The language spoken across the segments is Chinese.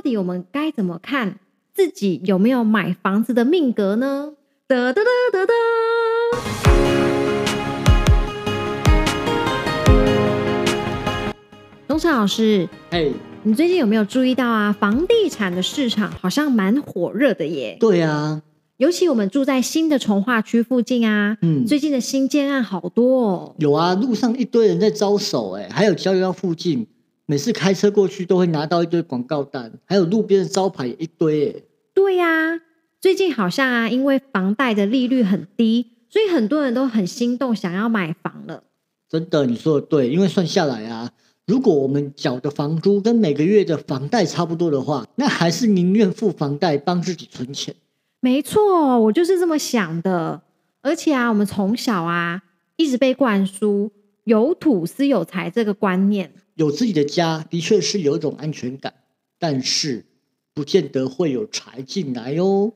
到底我们该怎么看自己有没有买房子的命格呢？得得得得得！东城老师，哎，你最近有没有注意到啊？房地产的市场好像蛮火热的耶。对啊，尤其我们住在新的从化区附近啊，嗯，最近的新建案好多哦。有啊，路上一堆人在招手，哎，还有交流道附近，每次开车过去都会拿到一堆广告单，还有路边的招牌一堆，哎，对呀、最近好像啊，因为房贷的利率很低，所以很多人都很心动，想要买房了。真的，你说的对，因为算下来啊，如果我们缴的房租跟每个月的房贷差不多的话，那还是宁愿付房贷帮自己存钱。没错，我就是这么想的。而且啊，我们从小啊一直被灌输“有土司有财”这个观念。有自己的家的确是有一种安全感，但是不见得会有财进来哦。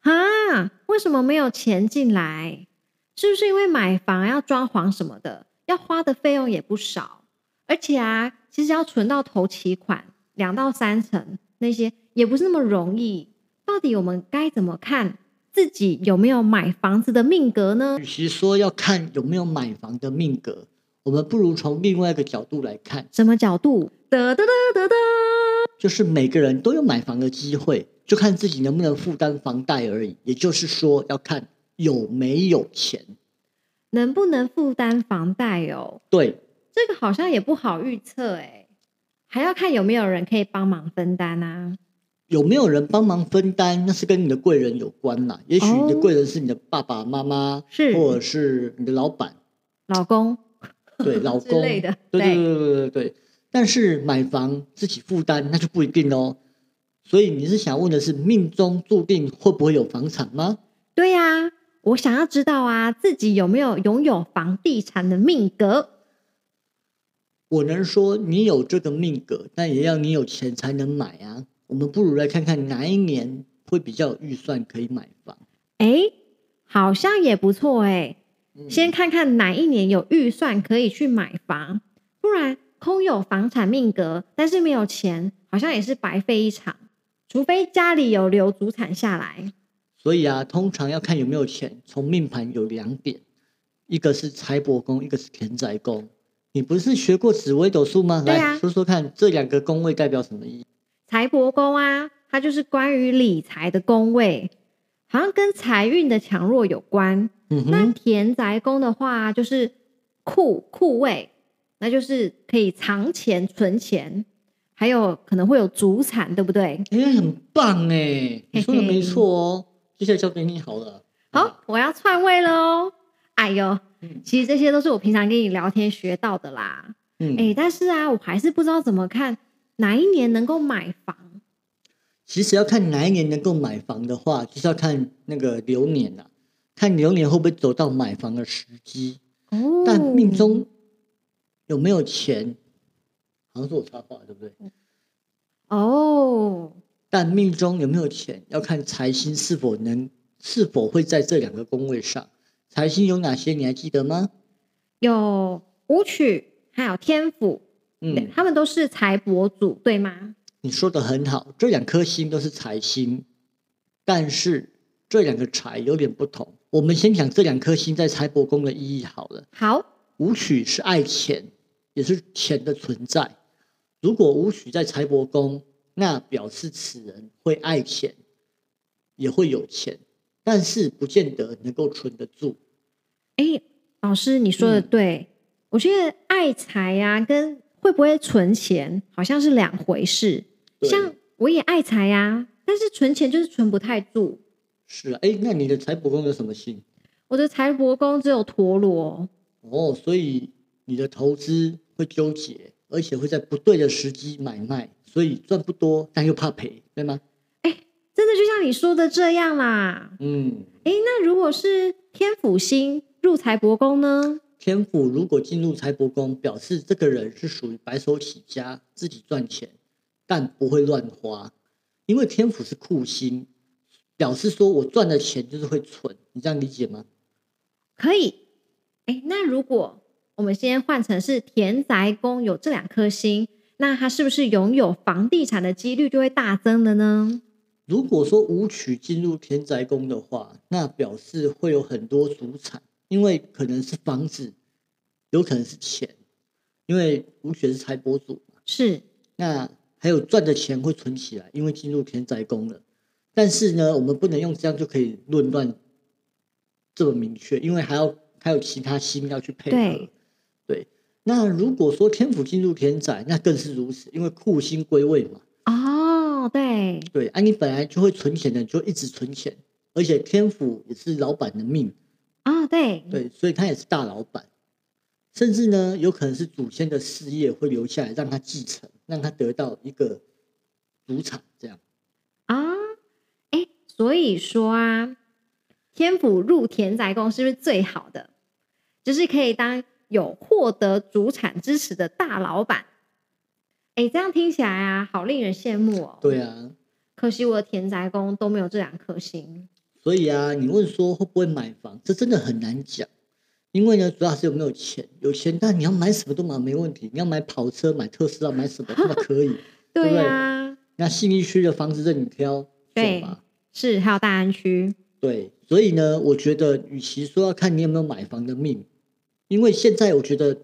啊，为什么没有钱进来？是不是因为买房要装潢什么的，要花的费用也不少？而且啊，其实要存到头期款两到三成，那些也不是那么容易。到底我们该怎么看自己有没有买房子的命格呢与？其说要看有没有买房的命格，我们不如从另外一个角度来看，什么角度？得得得得得，就是每个人都有买房的机会，就看自己能不能负担房贷而已。也就是说，要看有没有钱。能不能负担房贷哦？对，这个好像也不好预测哎，还要看有没有人可以帮忙分担啊。有没有人帮忙分担，那是跟你的贵人有关啦。也许你的贵人是你的爸爸妈妈，是或者是你的老板，老公，对，老之公，对对对对对。但是买房自己负担，那就不一定哦。所以你是想问的是，命中注定会不会有房产吗？对呀、我想要知道啊，自己有没有拥有房地产的命格？我能说你有这个命格，但也要你有钱才能买啊。我们不如来看看哪一年会比较有预算可以买房。哎，好像也不错哎。嗯先看看哪一年有预算可以去买房，不然空有房产命格，但是没有钱，好像也是白费一场。除非家里有留祖产下来。所以啊，通常要看有没有钱，从命盘有两点，一个是财帛宫，一个是田宅宫。你不是学过紫微斗数吗？对啊来说说看，这两个宫位代表什么意义？财帛宫啊，它就是关于理财的宫位，好像跟财运的强弱有关。嗯那，田宅宫的话，就是库库位，那就是可以藏钱存钱，还有可能会有祖产，对不对？哎、很棒哎，你说的没错哦。接下来交给你好了。好，我要篡位了哦。哎呦嗯，其实这些都是我平常跟你聊天学到的啦。嗯，哎、但是啊，我还是不知道怎么看哪一年能够买房。其实要看哪一年能够买房的话，就是要看那个流年呐、看流年会不会走到买房的时机。哦，但命中有没有钱，好像是我插话对不对？哦，但命中有没有钱，要看财星是否能是否会在这两个宫位上。财星有哪些？你还记得吗？有武曲，还有天府，嗯，他们都是财帛主，对吗？你说的很好，这两颗星都是财星，但是这两个财有点不同。我们先讲这两颗星在财帛宫的意义好了。好，武曲是爱钱，也是钱的存在。如果武曲在财帛宫，那表示此人会爱钱，也会有钱，但是不见得能够存得住。哎，老师你说的嗯对，我觉得爱财呀、跟会不会存钱好像是两回事。像我也爱财呀、但是存钱就是存不太住。是啊，哎，那你的财帛宫有什么星？我的财帛宫只有陀螺，哦，所以你的投资会纠结，而且会在不对的时机买卖，所以赚不多，但又怕赔，对吗？真的就像你说的这样啦。嗯，哎，那如果是天府星入财帛宫呢？天府如果进入财帛宫，表示这个人是属于白手起家，自己赚钱，但不会乱花，因为天府是库星，表示说我赚的钱就是会存，你这样理解吗？可以。哎，那如果我们先换成是田宅宫有这两颗星，那他是不是拥有房地产的几率就会大增了呢？如果说武曲进入田宅宫的话，那表示会有很多主产，因为可能是房子，有可能是钱，因为武曲是财帛主嘛。是，那还有赚的钱会存起来，因为进入田宅宫了。但是呢，我们不能用这样就可以论断这么明确，因为还要还有其他星要去配合。对。对，那如果说天府进入天宅，那更是如此，因为库星归位嘛。哦，对，对，啊，你本来就会存钱的，就一直存钱，而且天府也是老板的命，哦，对，对，所以他也是大老板，甚至呢，有可能是祖先的事业会留下来，让他继承，让他得到一个主场，所以说啊，天府入田宅宫是不是最好的？就是可以当有获得主产支持的大老板。哎，这样听起来啊，好令人羡慕哦。对啊，可惜我的田宅宫都没有这两颗星。所以啊，你问说会不会买房，这真的很难讲，因为呢，主要是有没有钱。有钱，但你要买什么都买没问题，你要买跑车、买特斯拉、买什么都可以。对 对不对呀、那信义区的房子任你挑，对走吧。是还有大安区。对，所以呢，我觉得与其说要看你有没有买房的命，因为现在我觉得，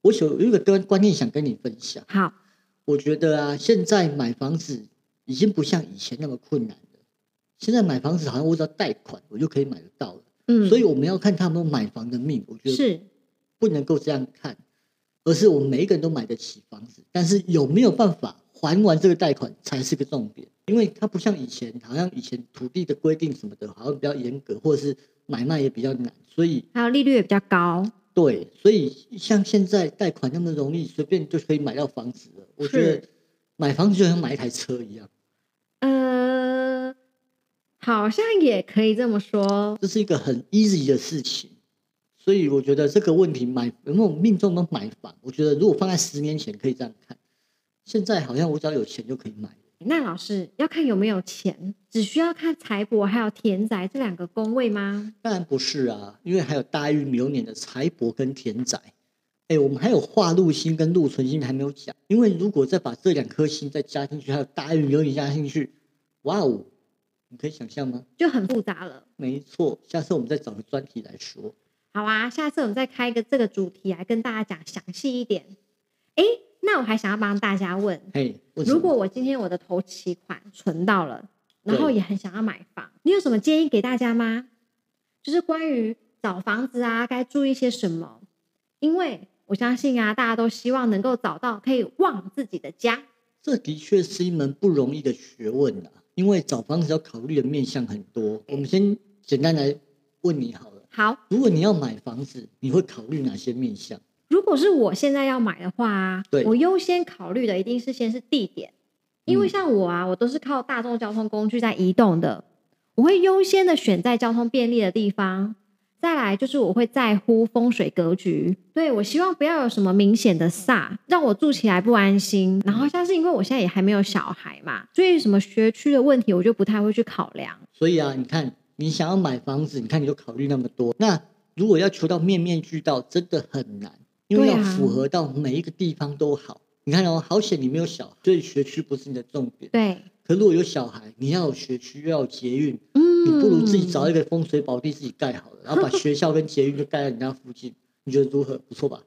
我有有一个观观念想跟你分享。好，我觉得啊，现在买房子已经不像以前那么困难了。现在买房子好像我只要贷款，我就可以买得到了。嗯，所以我们要看他们买房的命，我觉得是不能够这样看，而是我们每一个人都买得起房子，但是有没有办法还完这个贷款才是个重点。因为它不像以前，好像以前土地的规定什么的，好像比较严格，或者是买卖也比较难，所以还有利率也比较高。对，所以像现在贷款那么容易，随便就可以买到房子了。我觉得买房子就像买一台车一样，呃，好像也可以这么说。这是一个很 easy 的事情。所以我觉得这个问题买有没有命中都买房，我觉得如果放在十年前可以这样看，现在好像我只要有钱就可以买。那老师要看有没有钱，只需要看财帛还有田宅这两个宫位吗？当然不是啊，因为还有大运流年的财帛跟田宅。哎，我们还有化禄星跟禄存星还没有讲，因为如果再把这两颗星再加进去，还有大运流年加进去，哇哦，你可以想象吗？就很复杂了。没错，下次我们再找个专题来说。好啊，下次我们再开一个这个主题来跟大家讲详细一点。诶，那我还想要帮大家问，嘿，如果我今天我的头期款存到了，然后也很想要买房，你有什么建议给大家吗？就是关于找房子啊，该注意些什么？因为我相信啊，大家都希望能够找到可以旺自己的家。这的确是一门不容易的学问啊，因为找房子要考虑的面向很多。我们先简单来问你好了，好，如果你要买房子，你会考虑哪些面向？如果是我现在要买的话啊对，我优先考虑的一定是先是地点，因为嗯像我啊，我都是靠大众交通工具在移动的，我会优先的选在交通便利的地方。再来就是我会在乎风水格局，对我希望不要有什么明显的煞，让我住起来不安心。然后像是因为我现在也还没有小孩嘛，所以什么学区的问题我就不太会去考量。所以啊，你看你想要买房子，你看你就考虑那么多。那如果要求到面面俱到，真的很难，因为要符合到每一个地方都好。你看哦，好险你没有小孩，所以学区不是你的重点。对，可如果有小孩，你要有学区，又要有捷运，嗯，你不如自己找一个风水宝地自己盖好了，然后把学校跟捷运就盖在人家附近，你觉得如何？不错吧？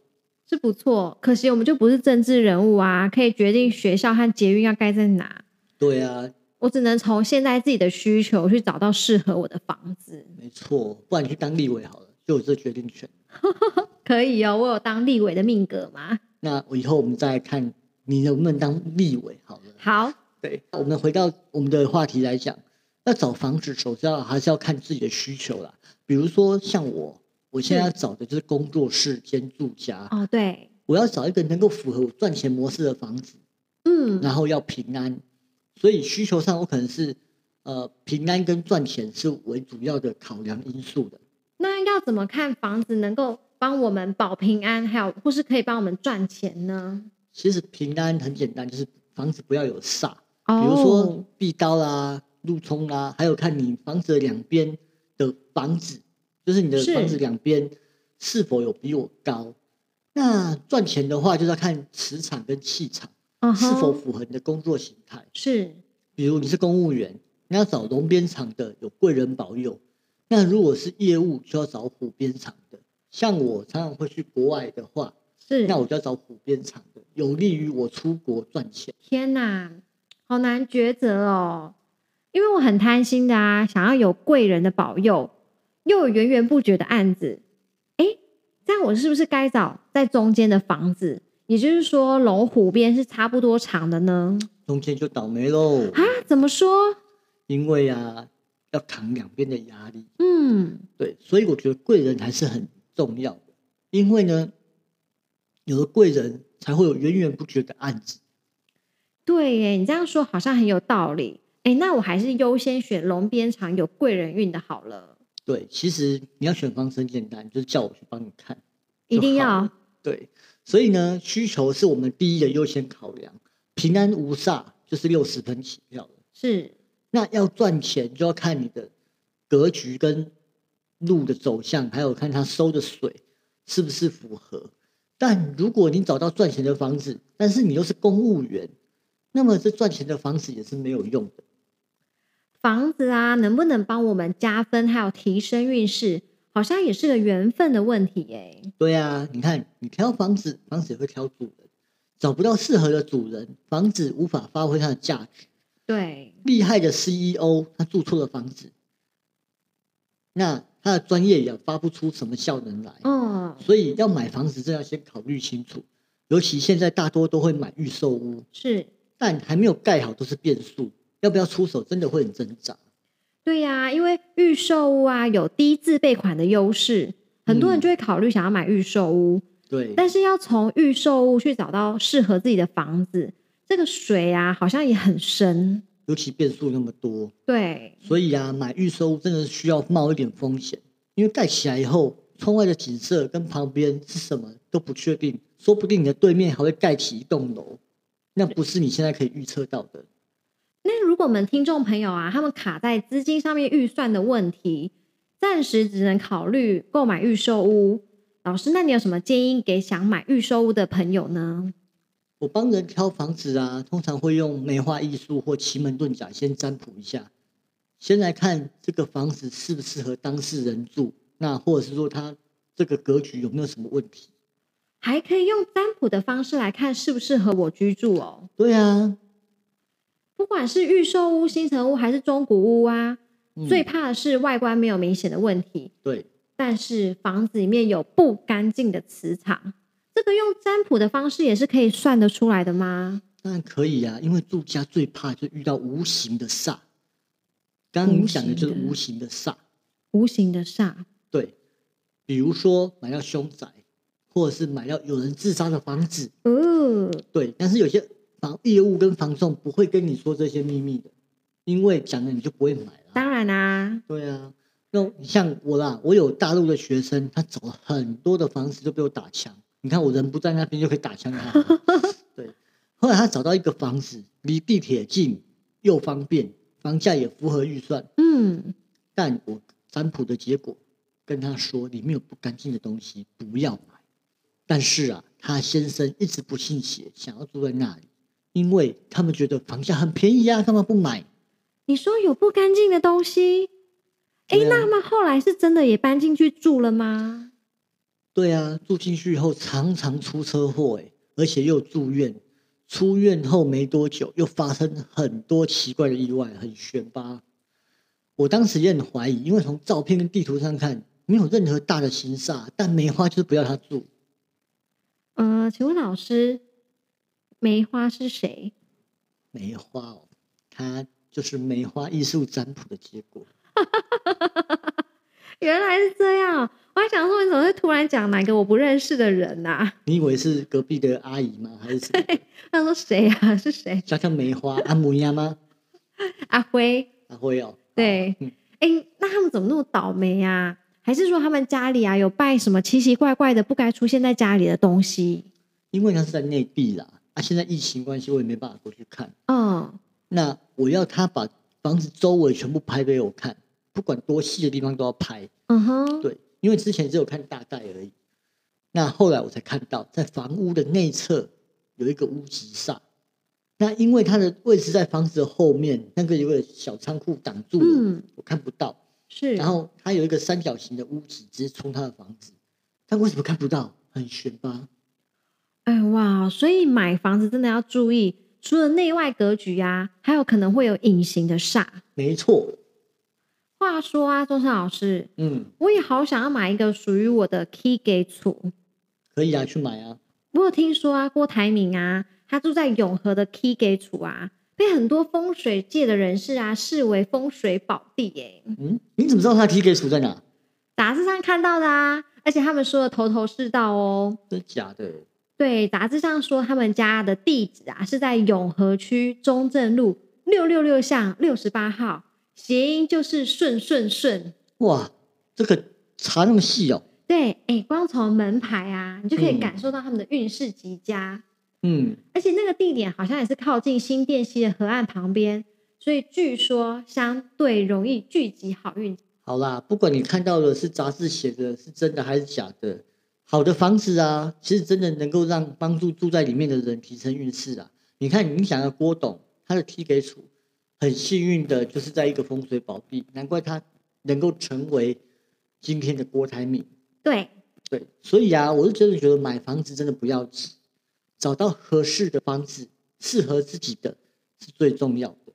是不错，可惜我们就不是政治人物啊，可以决定学校和捷运要盖在哪。对啊，我只能从现在自己的需求去找到适合我的房子。没错，不然你去当立委好了，就有这决定权。可以哦，我有当立委的命格吗？那我以后我们再来看你能不能当立委好了。好，对，我们回到我们的话题来讲，要找房子，首先要还是要看自己的需求啦。比如说像我，我现在要找的就是工作室兼住家，哦，对，我要找一个能够符合我赚钱模式的房子，嗯，然后要平安。所以需求上，我可能是呃平安跟赚钱是为主要的考量因素的。那要怎么看房子能够帮我们保平安，还有或是可以帮我们赚钱呢？其实平安很简单，就是房子不要有煞，哦，比如说壁刀啦、路冲啦，还有看你房子的两边的房子，就是你的房子两边是否有比我高。那赚钱的话，就是要看磁场跟气场。嗯是否，符合你的工作形态。是比如你是公务员，你要找龙边场的有贵人保佑；那如果是业务，就要找虎边场的。像我常常会去国外的话，是，那我就要找虎边场的，有利于我出国赚钱。天哪，好难抉择哦。因为我很贪心的啊，想要有贵人的保佑，又有源源不绝的案子。哎，这样我是不是该找在中间的房子？也就是说，龙虎边是差不多长的呢？中间就倒霉喽，啊，怎么说？因为啊，要扛两边的压力。嗯，对，所以我觉得贵人还是很重要的，因为呢，有了贵人，才会有源源不绝的案子。对耶，你这样说好像很有道理。哎，那我还是优先选龙边场有贵人运的好了，对，其实你要选房子很简单，就是叫我去帮你看。一定要了对，所以呢，需求是我们第一的优先考量，平安无煞就是六十分起跳了。是那要赚钱，就要看你的格局跟路的走向，还有看他收的水是不是符合。但如果你找到赚钱的房子，但是你又是公务员，那么这赚钱的房子也是没有用的。房子啊，能不能帮我们加分，还有提升运势，好像也是个缘分的问题耶。对啊，你看你挑房子，房子也会挑主人，找不到适合的主人，房子无法发挥它的价值。对，厉害的 CEO 他住错了房子，那他的专业也发不出什么效能来。嗯，所以要买房子，真要先考虑清楚。尤其现在大多都会买预售屋，是，但还没有盖好都是变数，要不要出手真的会很挣扎。对呀、因为预售屋啊有低自备款的优势，很多人嗯就会考虑想要买预售屋，对，但是要从预售屋去找到适合自己的房子，这个水啊好像也很深。尤其变数那么多，对，所以啊，买预售屋真的需要冒一点风险，因为盖起来以后，窗外的景色跟旁边是什么都不确定，说不定你的对面还会盖起一栋楼，那不是你现在可以预测到的。那如果我们听众朋友啊，他们卡在资金上面预算的问题，暂时只能考虑购买预售屋。老师，那你有什么建议给想买预售屋的朋友呢？我帮人挑房子啊，通常会用梅花艺术或奇门遁甲先占卜一下，先来看这个房子适不适合当事人住，那或者是说它这个格局有没有什么问题？还可以用占卜的方式来看适不适合我居住哦。对啊，不管是预售屋、新城屋还是中古屋啊，嗯最怕的是外观没有明显的问题，对，但是房子里面有不干净的磁场，这个用占卜的方式也是可以算得出来的吗？当然可以啊，因为住家最怕就遇到无形的煞。刚刚你讲的就是无形的煞，无形的煞，对，比如说买到凶宅，或者是买到有人自杀的房子，哦，对，但是有些房业务跟房仲不会跟你说这些秘密的，因为讲了你就不会买了。当然啦、对啊，那你像我啦，我有大陆的学生，他找了很多的房子都被我打枪。你看我人不在那边就可以打枪他。对，后来他找到一个房子，离地铁近又方便，房价也符合预算，嗯，但我占卜的结果跟他说里面有不干净的东西，不要买。但是啊，他先生一直不信邪，想要住在那里，因为他们觉得房价很便宜啊，干嘛不买？你说有不干净的东西，哎、对啊那么后来是真的也搬进去住了吗？对啊，住进去以后常常出车祸，哎，而且又住院。出院后没多久，又发生很多奇怪的意外，很悬吧？我当时也很怀疑，因为从照片跟地图上看，没有任何大的形煞，但梅花就是不要他住。呃，请问老师，梅花是谁？梅花哦，他就是梅花艺术占卜的结果。原来是这样，我还想说，你怎么会突然讲哪个我不认识的人呐、你以为是隔壁的阿姨吗？还是什么？他说谁啊？是谁？叫叫梅花阿母呀吗？阿辉。阿辉哦，对嗯哎、那他们怎么那么倒霉呀、还是说他们家里啊有拜什么奇奇怪怪的不该出现在家里的东西？因为他是在内地啦，啊，现在疫情关系，我也没办法过去看。嗯，那我要他把房子周围全部拍给我看，不管多细的地方都要拍。嗯哼，对，因为之前只有看大概而已。那后来我才看到，在房屋的内侧有一个屋脊煞，那因为它的位置在房子的后面，那个有个小仓库挡住了，嗯，我看不到。是。然后它有一个三角形的屋子，直接冲他的房子，但为什么看不到？很悬吧？哎哇，所以买房子真的要注意，除了内外格局啊，还有可能会有隐形的煞。没错。话说啊，钟山老师，嗯，我也好想要买一个属于我的 key 给厝。可以啊，去买啊。我有听说啊，郭台铭啊，他住在永和的 key 给厝啊，被很多风水界的人士啊视为风水宝地耶。嗯，你怎么知道他 key 给处在哪？杂志上看到的啊，而且他们说的头头是道哦。真假的？对，杂志上说他们家的地址啊是在永和区中正路六六六巷六十八号。谐音就是顺顺顺哇，这个查那么细哦。对，哎，光从门牌啊，你就可以感受到他们的运势极佳。嗯，而且那个地点好像也是靠近新店溪的河岸旁边，所以据说相对容易聚集好运。好啦，不管你看到的是杂志写的是真的还是假的，好的房子啊，其实真的能够让帮助住在里面的人提升运势啊。你看，你想要郭董他的 T 给处。很幸运的，就是在一个风水宝地，难怪他能够成为今天的郭台铭。对对，所以啊，我是真的觉得买房子真的不要急，找到合适的房子，适合自己的是最重要的。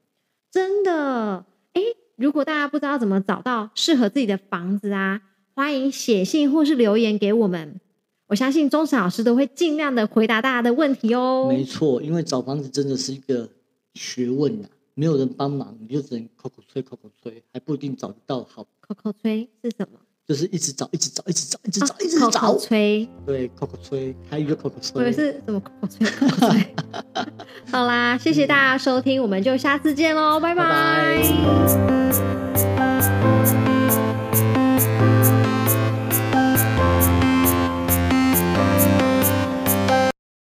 真的，哎，如果大家不知道怎么找到适合自己的房子啊，欢迎写信或是留言给我们，我相信钟神老师都会尽量的回答大家的问题哦。没错，因为找房子真的是一个学问呐。没有人帮忙，你就只能口口吹，口口吹，还不一定找得到好。口口吹是什么？就是一直找，一直找，一直找，一直找，一直找。口口吹，对，口口吹，还有一个口口吹。我是什么口口吹？口口吹。好啦，谢谢大家收听，我们就下次见喽，拜拜。